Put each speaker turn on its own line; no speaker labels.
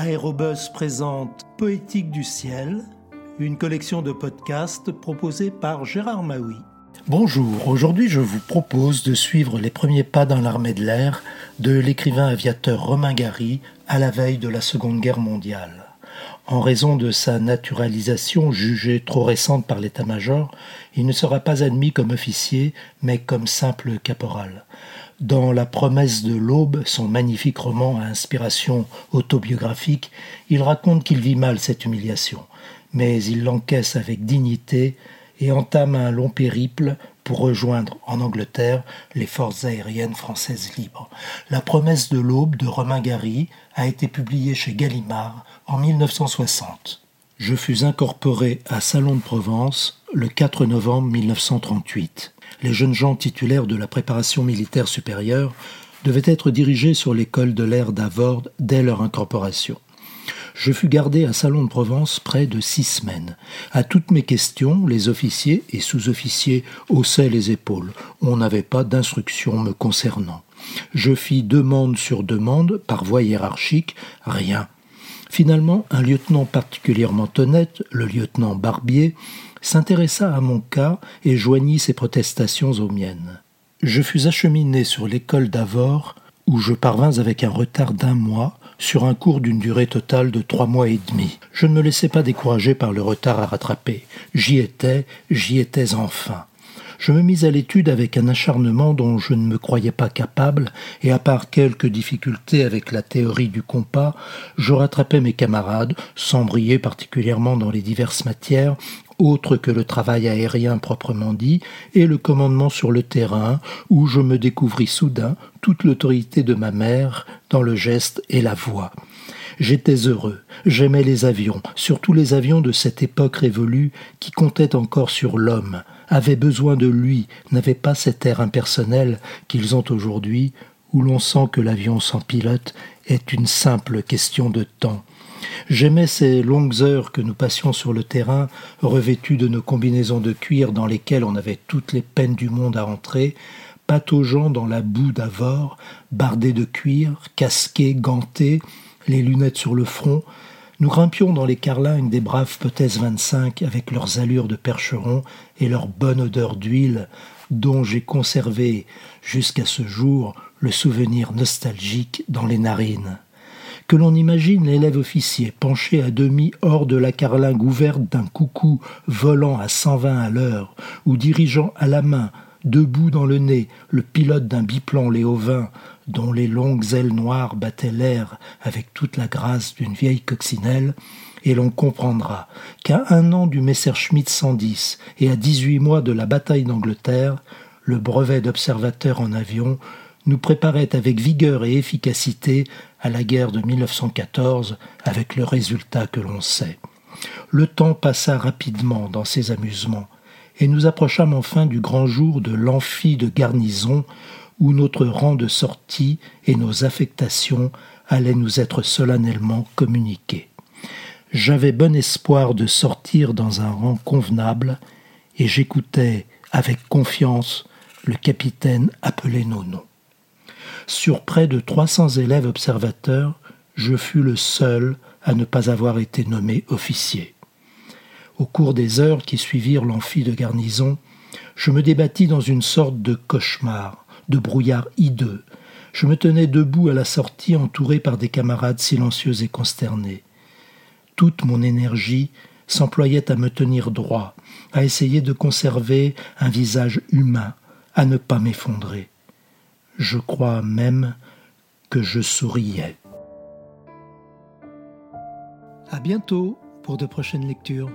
Aérobus présente Poétique du ciel, une collection de podcasts proposée par Gérard Maui. Bonjour, aujourd'hui je vous propose de suivre les premiers pas dans l'armée de l'air de l'écrivain aviateur Romain Gary à la veille de la Seconde Guerre mondiale. En raison de sa naturalisation jugée trop récente par l'état-major, il ne sera pas admis comme officier, mais comme simple caporal. Dans La promesse de l'aube, son magnifique roman à inspiration autobiographique, il raconte qu'il vit mal cette humiliation, mais il l'encaisse avec dignité et entame un long périple pour rejoindre en Angleterre les forces aériennes françaises libres. La promesse de l'aube de Romain Gary a été publiée chez Gallimard en 1960. Je fus incorporé à Salon de Provence le 4 novembre 1938 les jeunes gens titulaires de la préparation militaire supérieure devaient être dirigés sur l'école de l'air d'Avord dès leur incorporation. Je fus gardé à Salon de Provence près de six semaines. À toutes mes questions, les officiers et sous-officiers haussaient les épaules. On n'avait pas d'instructions me concernant. Je fis demande sur demande, par voie hiérarchique, rien. Finalement, un lieutenant particulièrement honnête, le lieutenant Barbier, s'intéressa à mon cas et joignit ses protestations aux miennes. Je fus acheminé sur l'école d'Avor, où je parvins avec un retard d'un mois, sur un cours d'une durée totale de trois mois et demi. Je ne me laissais pas décourager par le retard à rattraper. J'y étais, j'y étais enfin je me mis à l'étude avec un acharnement dont je ne me croyais pas capable, et à part quelques difficultés avec la théorie du compas, je rattrapais mes camarades, sans briller particulièrement dans les diverses matières, autres que le travail aérien proprement dit, et le commandement sur le terrain, où je me découvris soudain toute l'autorité de ma mère dans le geste et la voix. J'étais heureux, j'aimais les avions, surtout les avions de cette époque révolue qui comptaient encore sur l'homme, avaient besoin de lui, n'avaient pas cet air impersonnel qu'ils ont aujourd'hui, où l'on sent que l'avion sans pilote est une simple question de temps. J'aimais ces longues heures que nous passions sur le terrain, revêtus de nos combinaisons de cuir dans lesquelles on avait toutes les peines du monde à entrer, pataugeant dans la boue d'Avor, bardés de cuir, casqués, gantés, les lunettes sur le front, nous grimpions dans les carlingues des braves Petès 25 avec leurs allures de percherons et leur bonne odeur d'huile, dont j'ai conservé jusqu'à ce jour le souvenir nostalgique dans les narines. Que l'on imagine l'élève officier penché à demi hors de la carlingue ouverte d'un coucou volant à 120 à l'heure, ou dirigeant à la main debout dans le nez, le pilote d'un biplan léovin, dont les longues ailes noires battaient l'air avec toute la grâce d'une vieille coccinelle, et l'on comprendra qu'à un an du Messerschmitt 110 et à dix-huit mois de la bataille d'Angleterre, le brevet d'observateur en avion nous préparait avec vigueur et efficacité à la guerre de 1914 avec le résultat que l'on sait. Le temps passa rapidement dans ces amusements, et nous approchâmes enfin du grand jour de l'amphi de garnison où notre rang de sortie et nos affectations allaient nous être solennellement communiqués. J'avais bon espoir de sortir dans un rang convenable, et j'écoutais avec confiance le capitaine appeler nos noms. Sur près de trois cents élèves observateurs, je fus le seul à ne pas avoir été nommé officier. Au cours des heures qui suivirent l'amphi de garnison, je me débattis dans une sorte de cauchemar, de brouillard hideux. Je me tenais debout à la sortie entouré par des camarades silencieux et consternés. Toute mon énergie s'employait à me tenir droit, à essayer de conserver un visage humain, à ne pas m'effondrer. Je crois même que je souriais. À bientôt pour de prochaines lectures.